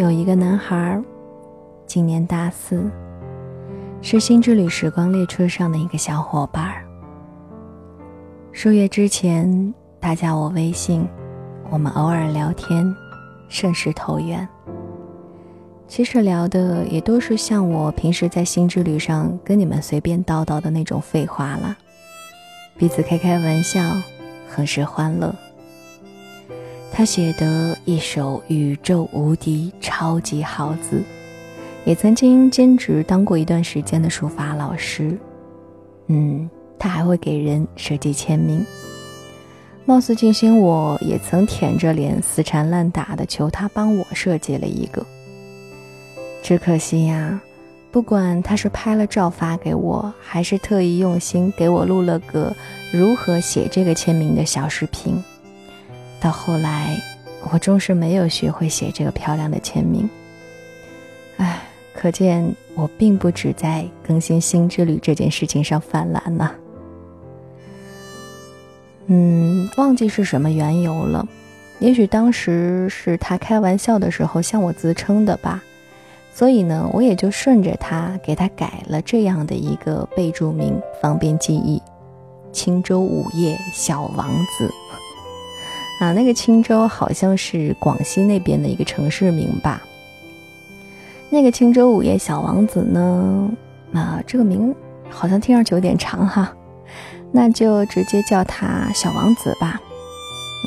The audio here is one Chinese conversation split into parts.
有一个男孩，今年大四，是新之旅时光列车上的一个小伙伴。数月之前，他加我微信，我们偶尔聊天，甚是投缘。其实聊的也都是像我平时在新之旅上跟你们随便叨叨的那种废话了，彼此开开玩笑，很是欢乐。他写的一首宇宙无敌超级好字，也曾经兼职当过一段时间的书法老师。嗯，他还会给人设计签名。貌似静心，我也曾舔着脸死缠烂打的求他帮我设计了一个。只可惜呀，不管他是拍了照发给我，还是特意用心给我录了个如何写这个签名的小视频，到后来我终是没有学会写这个漂亮的签名。唉，可见我并不只在更新新之旅这件事情上犯懒呢。嗯，忘记是什么缘由了，也许当时是他开玩笑的时候向我自称的吧。所以呢，我也就顺着他给他改了这样的一个备注名，方便记忆。青州午夜小王子，啊，那个青州好像是广西那边的一个城市名吧。那个青州午夜小王子呢，啊，这个名好像听上去有点长哈，那就直接叫他小王子吧。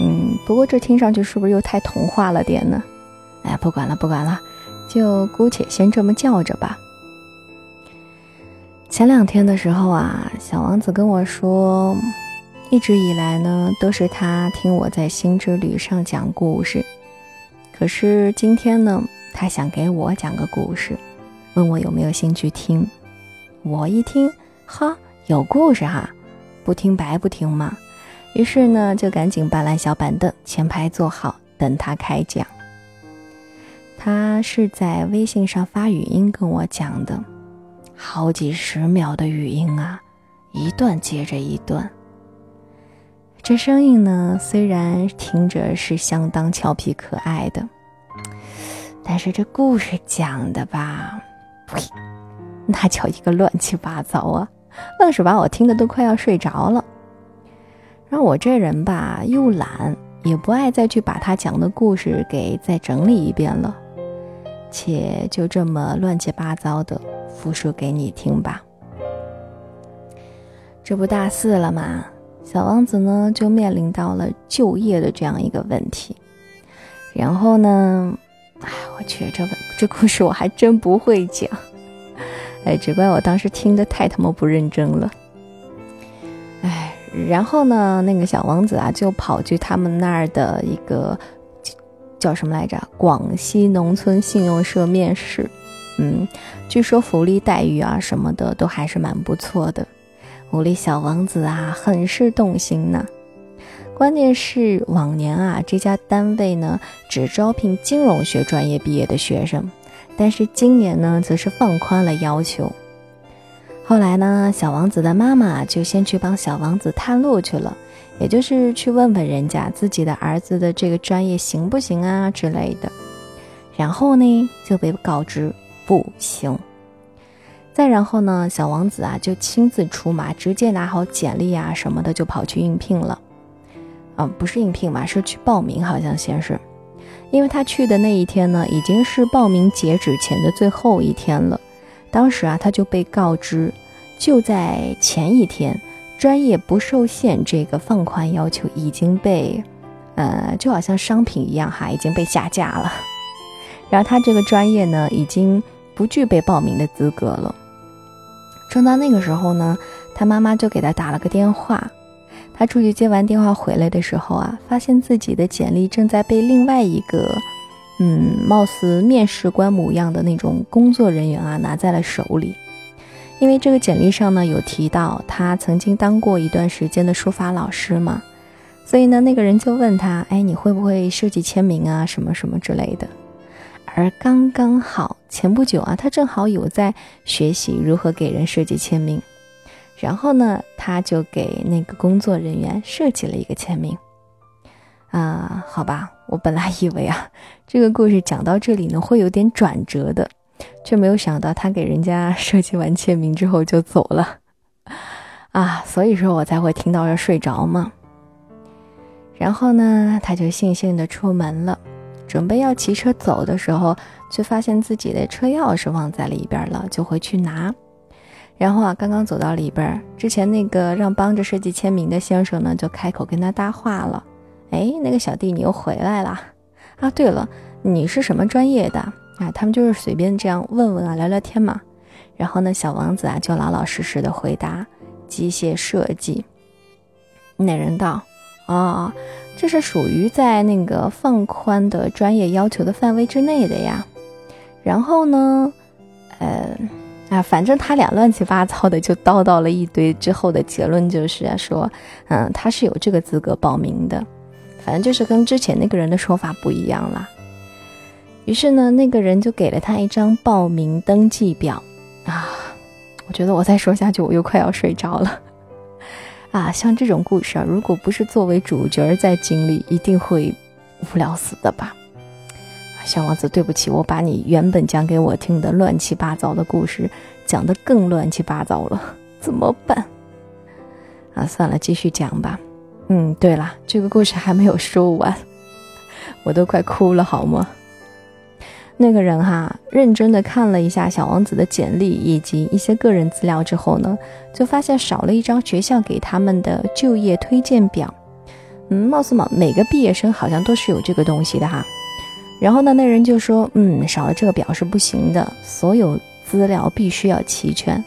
嗯，不过这听上去是不是又太童话了点呢？哎，不管了，不管了。就姑且先这么叫着吧。前两天的时候啊，小王子跟我说，一直以来呢都是他听我在新之旅上讲故事，可是今天呢，他想给我讲个故事，问我有没有兴趣听。我一听，哈，有故事哈，不听白不听嘛。于是呢，就赶紧搬来小板凳，前排坐好，等他开讲。他是在微信上发语音跟我讲的，好几十秒的语音啊，一段接着一段。这声音呢，虽然听着是相当俏皮可爱的，但是这故事讲的吧，呸，那叫一个乱七八糟啊，愣是把我听得都快要睡着了。让我这人吧，又懒，也不爱再去把他讲的故事给再整理一遍了。且就这么乱七八糟的复述给你听吧。这不大四了嘛，小王子呢就面临到了就业的这样一个问题。然后呢，哎，我去，这这故事我还真不会讲。哎，只怪我当时听的太他妈不认真了。哎，然后呢，那个小王子啊就跑去他们那儿的一个。叫什么来着？广西农村信用社面试，嗯，据说福利待遇啊什么的都还是蛮不错的。鼓励小王子啊，很是动心呢。关键是往年啊，这家单位呢只招聘金融学专业毕业的学生，但是今年呢，则是放宽了要求。后来呢，小王子的妈妈就先去帮小王子探路去了。也就是去问问人家自己的儿子的这个专业行不行啊之类的，然后呢就被告知不行。再然后呢，小王子啊就亲自出马，直接拿好简历啊什么的就跑去应聘了。啊，不是应聘嘛，是去报名，好像先是。因为他去的那一天呢，已经是报名截止前的最后一天了。当时啊，他就被告知，就在前一天。专业不受限这个放宽要求已经被，呃，就好像商品一样哈，已经被下架了。然后他这个专业呢，已经不具备报名的资格了。正当那个时候呢，他妈妈就给他打了个电话。他出去接完电话回来的时候啊，发现自己的简历正在被另外一个，嗯，貌似面试官模样的那种工作人员啊拿在了手里。因为这个简历上呢有提到他曾经当过一段时间的书法老师嘛，所以呢那个人就问他，哎，你会不会设计签名啊，什么什么之类的。而刚刚好前不久啊，他正好有在学习如何给人设计签名，然后呢他就给那个工作人员设计了一个签名。啊，好吧，我本来以为啊，这个故事讲到这里呢会有点转折的，却没有想到他给人家设计完签名之后就走了，啊，所以说我才会听到要睡着嘛。然后呢，他就悻悻的出门了，准备要骑车走的时候，却发现自己的车钥匙忘在里边了，就回去拿。然后啊，刚刚走到里边，之前那个让帮着设计签名的先生呢，就开口跟他搭话了。哎，那个小弟，你又回来了啊！对了，你是什么专业的啊？他们就是随便这样问问啊，聊聊天嘛。然后呢，小王子啊就老老实实的回答：机械设计。那人道：哦，这是属于在那个放宽的专业要求的范围之内的呀。然后呢，呃，啊，反正他俩乱七八糟的就叨叨了一堆，之后的结论就是啊说，嗯，他是有这个资格报名的。反正就是跟之前那个人的说法不一样啦。于是呢，那个人就给了他一张报名登记表啊。我觉得我再说下去，我又快要睡着了啊。像这种故事啊，如果不是作为主角在经历，一定会无聊死的吧。小王子，对不起，我把你原本讲给我听的乱七八糟的故事讲得更乱七八糟了，怎么办？啊，算了，继续讲吧。嗯，对了，这个故事还没有说完，我都快哭了，好吗？那个人哈，认真的看了一下小王子的简历以及一些个人资料之后呢，就发现少了一张学校给他们的就业推荐表。嗯，貌似嘛，每个毕业生好像都是有这个东西的哈。然后呢，那人就说，嗯，少了这个表是不行的，所有资料必须要齐全。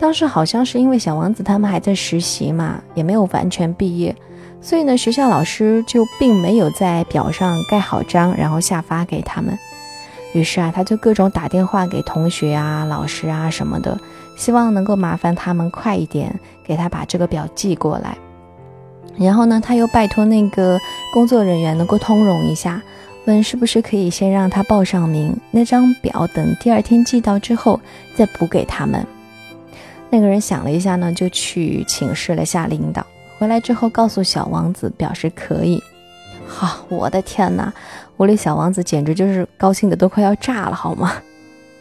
当时好像是因为小王子他们还在实习嘛，也没有完全毕业，所以呢，学校老师就并没有在表上盖好章，然后下发给他们。于是啊，他就各种打电话给同学啊、老师啊什么的，希望能够麻烦他们快一点给他把这个表寄过来。然后呢，他又拜托那个工作人员能够通融一下，问是不是可以先让他报上名，那张表等第二天寄到之后再补给他们。那个人想了一下呢，就去请示了下领导。回来之后告诉小王子，表示可以。好，我的天哪，我的小王子简直就是高兴的都快要炸了，好吗？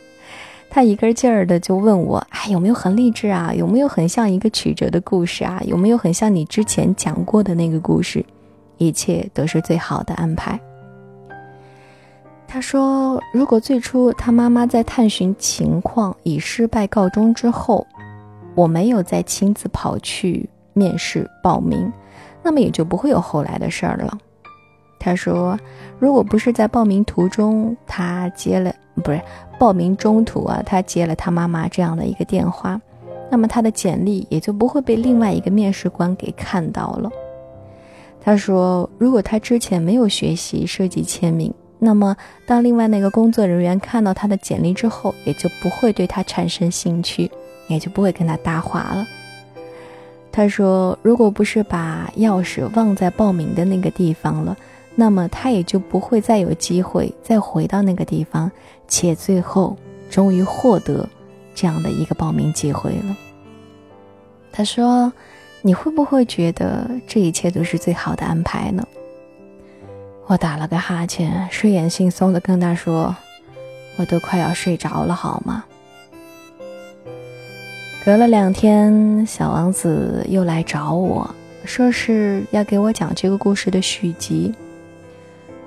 他一个劲儿的就问我，哎，有没有很励志啊？有没有很像一个曲折的故事啊？有没有很像你之前讲过的那个故事？一切都是最好的安排。他说，如果最初他妈妈在探寻情况以失败告终之后。我没有再亲自跑去面试报名，那么也就不会有后来的事儿了。他说，如果不是在报名途中他接了，不是报名中途啊，他接了他妈妈这样的一个电话，那么他的简历也就不会被另外一个面试官给看到了。他说，如果他之前没有学习设计签名，那么当另外那个工作人员看到他的简历之后，也就不会对他产生兴趣。也就不会跟他搭话了。他说：“如果不是把钥匙忘在报名的那个地方了，那么他也就不会再有机会再回到那个地方，且最后终于获得这样的一个报名机会了。”他说：“你会不会觉得这一切都是最好的安排呢？”我打了个哈欠，睡眼惺忪的跟他说：“我都快要睡着了，好吗？”隔了两天，小王子又来找我说是要给我讲这个故事的续集。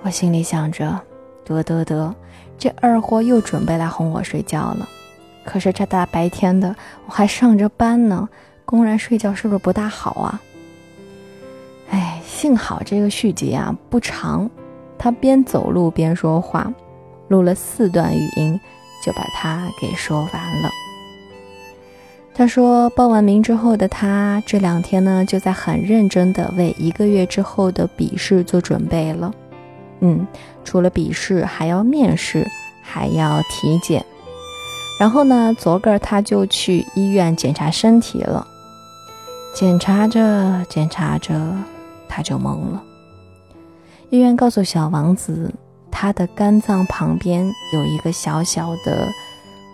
我心里想着，得得得，这二货又准备来哄我睡觉了。可是这大白天的，我还上着班呢，公然睡觉是不是不大好啊？哎，幸好这个续集啊不长，他边走路边说话，录了四段语音，就把它给说完了。他说，报完名之后的他这两天呢，就在很认真的为一个月之后的笔试做准备了。嗯，除了笔试，还要面试，还要体检。然后呢，昨个他就去医院检查身体了。检查着检查着，他就懵了。医院告诉小王子，他的肝脏旁边有一个小小的，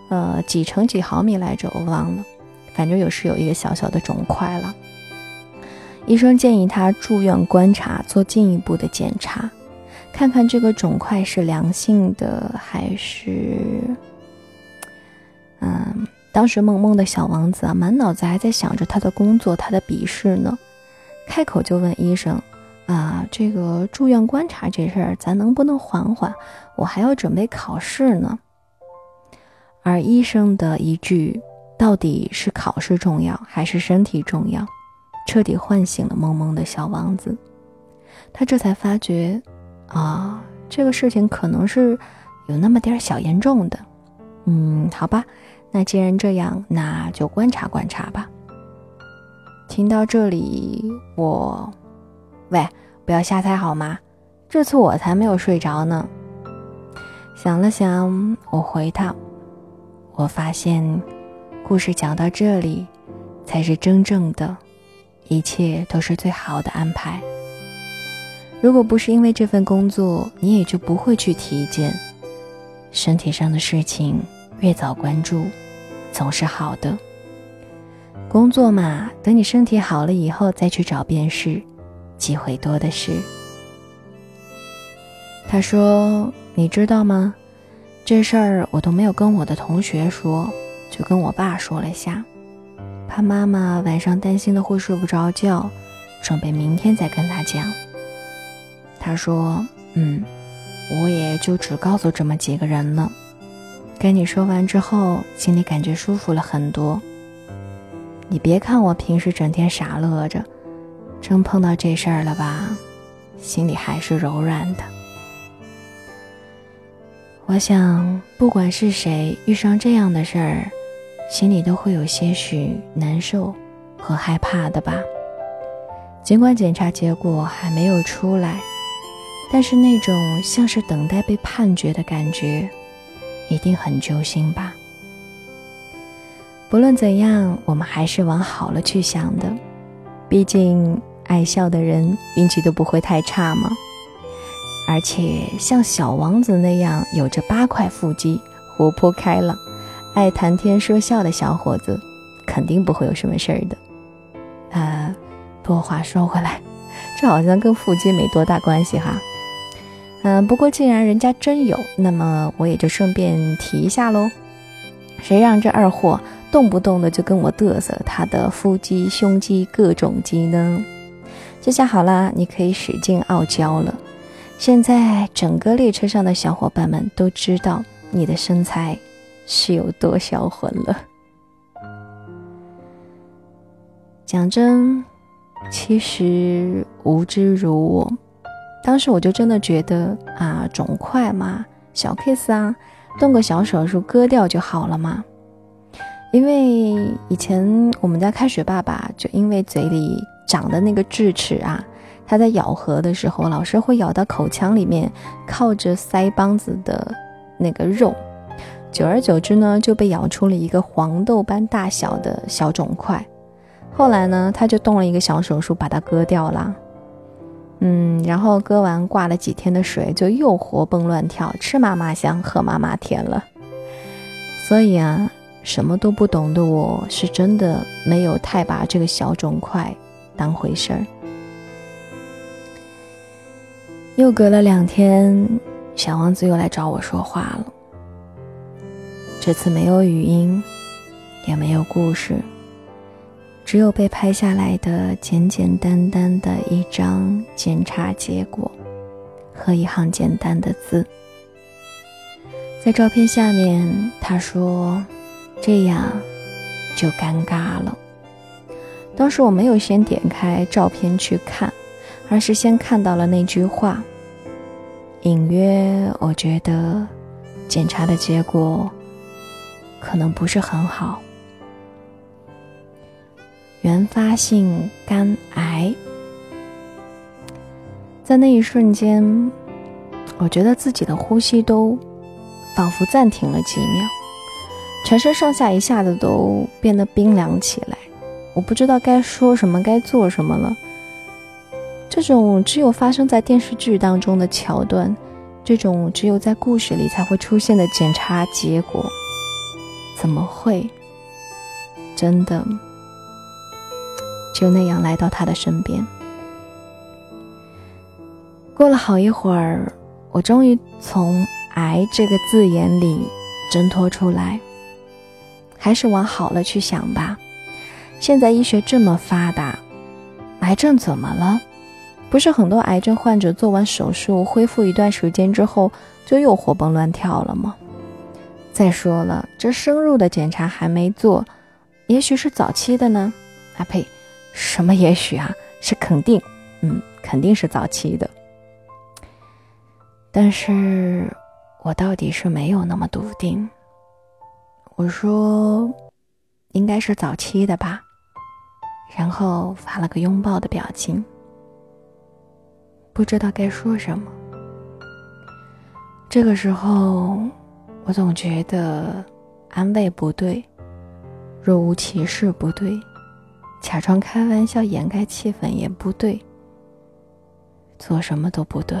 呃，几乘几毫米来着，我忘了。反正有是有一个小小的肿块了，医生建议他住院观察，做进一步的检查，看看这个肿块是良性的还是……嗯，当时萌萌的小王子啊，满脑子还在想着他的工作、他的笔试呢，开口就问医生：“啊，这个住院观察这事儿，咱能不能缓缓？我还要准备考试呢。”而医生的一句“到底是考试重要还是身体重要”，彻底唤醒了萌萌的小王子。他这才发觉，啊，这个事情可能是有那么点小严重的。嗯，好吧。那既然这样，那就观察观察吧。听到这里，我，喂，不要瞎猜好吗？这次我才没有睡着呢。想了想，我回他，我发现，故事讲到这里，才是真正的，一切都是最好的安排。如果不是因为这份工作，你也就不会去体检。身体上的事情，越早关注。总是好的。工作嘛，等你身体好了以后再去找便是，机会多的是。他说：“你知道吗？这事儿我都没有跟我的同学说，就跟我爸说了下，怕妈妈晚上担心的会睡不着觉，准备明天再跟他讲。”他说：“嗯，我也就只告诉这么几个人了。”跟你说完之后，心里感觉舒服了很多。你别看我平时整天傻乐着，真碰到这事儿了吧，心里还是柔软的。我想，不管是谁遇上这样的事儿，心里都会有些许难受和害怕的吧。尽管检查结果还没有出来，但是那种像是等待被判决的感觉。一定很揪心吧。不论怎样，我们还是往好了去想的。毕竟爱笑的人运气都不会太差嘛。而且像小王子那样有着八块腹肌、活泼开朗、爱谈天说笑的小伙子，肯定不会有什么事儿的。啊，不过话说回来，这好像跟腹肌没多大关系哈。嗯，不过既然人家真有，那么我也就顺便提一下喽。谁让这二货动不动的就跟我嘚瑟他的腹肌、胸肌各种肌呢？这下好啦，你可以使劲傲娇了。现在整个列车上的小伙伴们都知道你的身材是有多销魂了。讲真，其实无知如我。当时我就真的觉得啊，肿块嘛，小 case 啊，动个小手术割掉就好了嘛。因为以前我们家开水爸爸就因为嘴里长的那个智齿啊，他在咬合的时候老是会咬到口腔里面，靠着腮帮子的那个肉，久而久之呢，就被咬出了一个黄豆般大小的小肿块。后来呢，他就动了一个小手术，把它割掉了。嗯，然后割完挂了几天的水，就又活蹦乱跳，吃嘛嘛香，喝嘛嘛甜了。所以啊，什么都不懂的我是真的没有太把这个小肿块当回事儿。又隔了两天，小王子又来找我说话了。这次没有语音，也没有故事。只有被拍下来的简简单单的一张检查结果和一行简单的字，在照片下面，他说：“这样就尴尬了。”当时我没有先点开照片去看，而是先看到了那句话。隐约我觉得检查的结果可能不是很好。原发性肝癌，在那一瞬间，我觉得自己的呼吸都仿佛暂停了几秒，全身上下一下子都变得冰凉起来。我不知道该说什么，该做什么了。这种只有发生在电视剧当中的桥段，这种只有在故事里才会出现的检查结果，怎么会真的？就那样来到他的身边。过了好一会儿，我终于从“癌”这个字眼里挣脱出来。还是往好了去想吧。现在医学这么发达，癌症怎么了？不是很多癌症患者做完手术恢复一段时间之后，就又活蹦乱跳了吗？再说了，这深入的检查还没做，也许是早期的呢。啊呸，什么也许啊，是肯定，嗯，肯定是早期的。但是我到底是没有那么笃定。我说，应该是早期的吧，然后发了个拥抱的表情，不知道该说什么。这个时候，我总觉得安慰不对，若无其事不对，假装开玩笑掩盖气氛也不对，做什么都不对。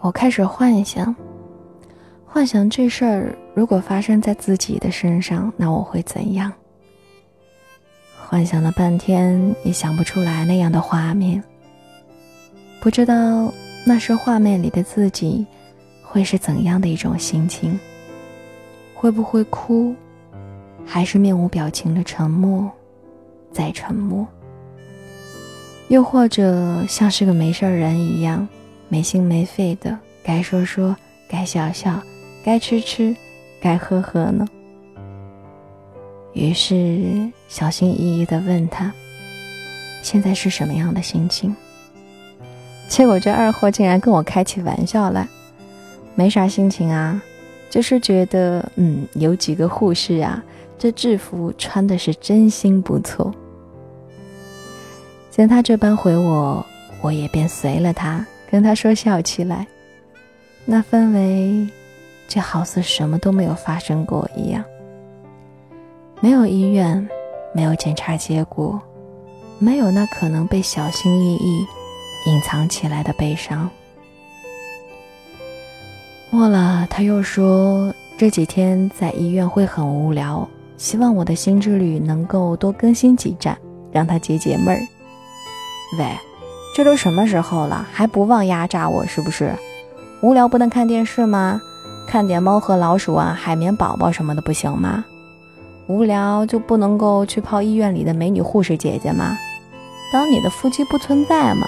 我开始幻想。幻想这事儿如果发生在自己的身上，那我会怎样？幻想了半天也想不出来那样的画面。不知道那时画面里的自己会是怎样的一种心情？会不会哭？还是面无表情的沉默，再沉默？又或者像是个没事人一样，没心没肺的，该说说，该笑笑。该吃吃，该喝喝呢。于是小心翼翼地问他：“现在是什么样的心情？”结果这二货竟然跟我开起玩笑来：“没啥心情啊，就是觉得，嗯，有几个护士啊，这制服穿的是真心不错。”见他这般回我，我也便随了他，跟他说笑起来。那氛围。就好似什么都没有发生过一样，没有医院，没有检查结果，没有那可能被小心翼翼隐藏起来的悲伤。末了，他又说这几天在医院会很无聊，希望我的新之旅能够多更新几站，让他解解闷儿。喂，这都什么时候了，还不忘压榨我是不是？无聊不能看电视吗？看点猫和老鼠啊，海绵宝宝什么的不行吗？无聊就不能够去泡医院里的美女护士姐姐吗？当你的腹肌不存在吗？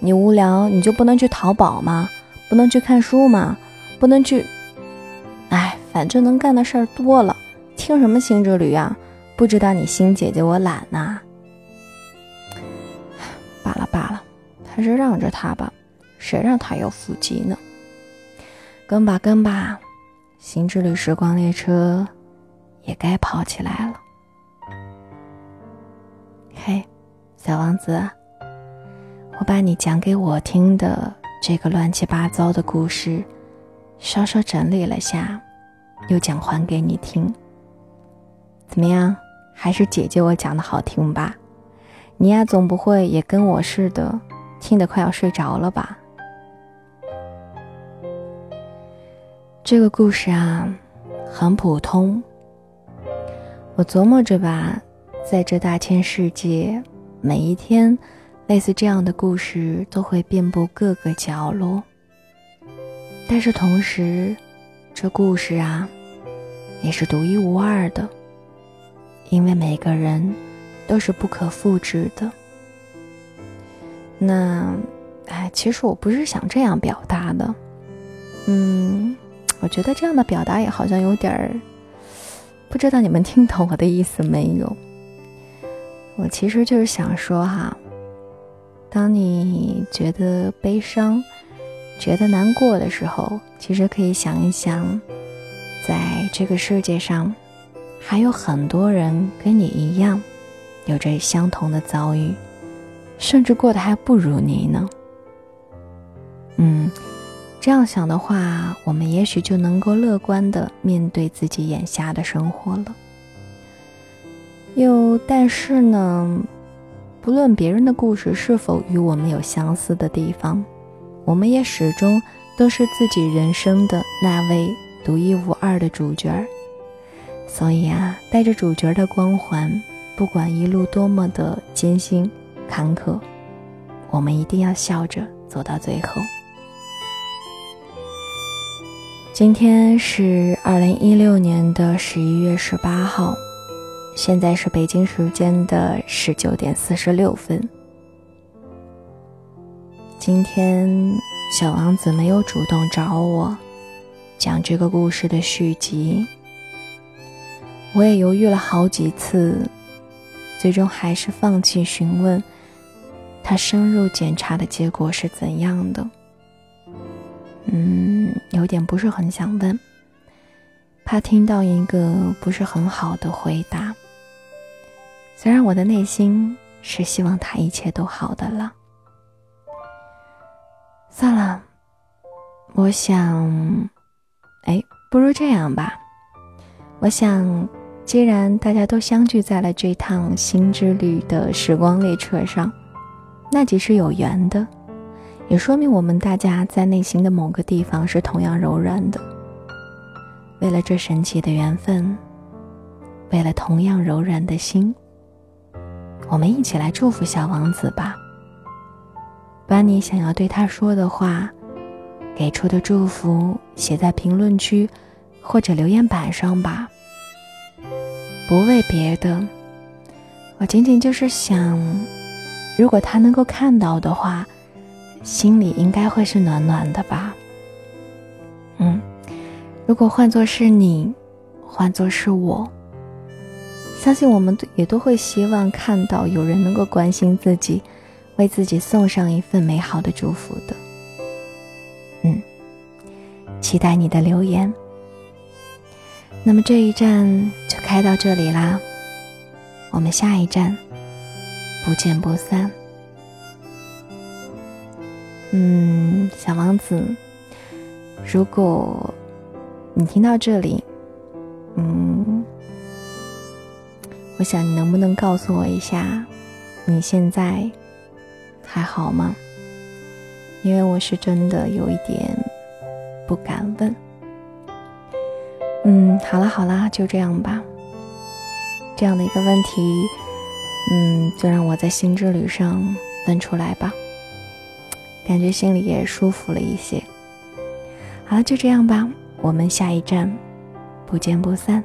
你无聊你就不能去淘宝吗？不能去看书吗？不能去……哎，反正能干的事儿多了，听什么新之旅啊？不知道你新姐姐我懒呐。罢了罢了，还是让着他吧，谁让他有腹肌呢？跟吧跟吧，新之旅时光列车也该跑起来了。嘿，小王子，我把你讲给我听的这个乱七八糟的故事，稍稍整理了下，又讲还给你听。怎么样？还是姐姐我讲的好听吧？你呀，总不会也跟我似的，听得快要睡着了吧？这个故事啊，很普通。我琢磨着吧，在这大千世界，每一天，类似这样的故事都会遍布各个角落。但是同时，这故事啊，也是独一无二的，因为每个人都是不可复制的。那，哎，其实我不是想这样表达的，嗯。我觉得这样的表达也好像有点儿，不知道你们听懂我的意思没有？我其实就是想说哈，当你觉得悲伤、觉得难过的时候，其实可以想一想，在这个世界上，还有很多人跟你一样，有着相同的遭遇，甚至过得还不如你呢。嗯。这样想的话，我们也许就能够乐观的面对自己眼下的生活了。又但是呢，不论别人的故事是否与我们有相似的地方，我们也始终都是自己人生的那位独一无二的主角儿。所以啊，带着主角的光环，不管一路多么的艰辛坎坷，我们一定要笑着走到最后。今天是二零一六年的十一月十八号，现在是北京时间的十九点四十六分。今天小王子没有主动找我讲这个故事的续集，我也犹豫了好几次，最终还是放弃询问他深入检查的结果是怎样的。嗯，有点不是很想问，怕听到一个不是很好的回答。虽然我的内心是希望他一切都好的了，算了，我想，哎，不如这样吧。我想，既然大家都相聚在了这趟新之旅的时光列车上，那即是有缘的。也说明我们大家在内心的某个地方是同样柔软的。为了这神奇的缘分，为了同样柔软的心，我们一起来祝福小王子吧。把你想要对他说的话，给出的祝福写在评论区或者留言板上吧。不为别的，我仅仅就是想，如果他能够看到的话。心里应该会是暖暖的吧。嗯，如果换作是你，换作是我，相信我们也都会希望看到有人能够关心自己，为自己送上一份美好的祝福的。嗯，期待你的留言。那么这一站开到这里啦，我们下一站不见不散。嗯，小王子，如果你听到这里，嗯，我想你能不能告诉我一下，你现在还好吗？因为我是真的有一点不敢问。嗯，好了好了，就这样吧。这样的一个问题，嗯，就让我在心之旅上问出来吧。感觉心里也舒服了一些。好了，就这样吧，我们下一站不见不散。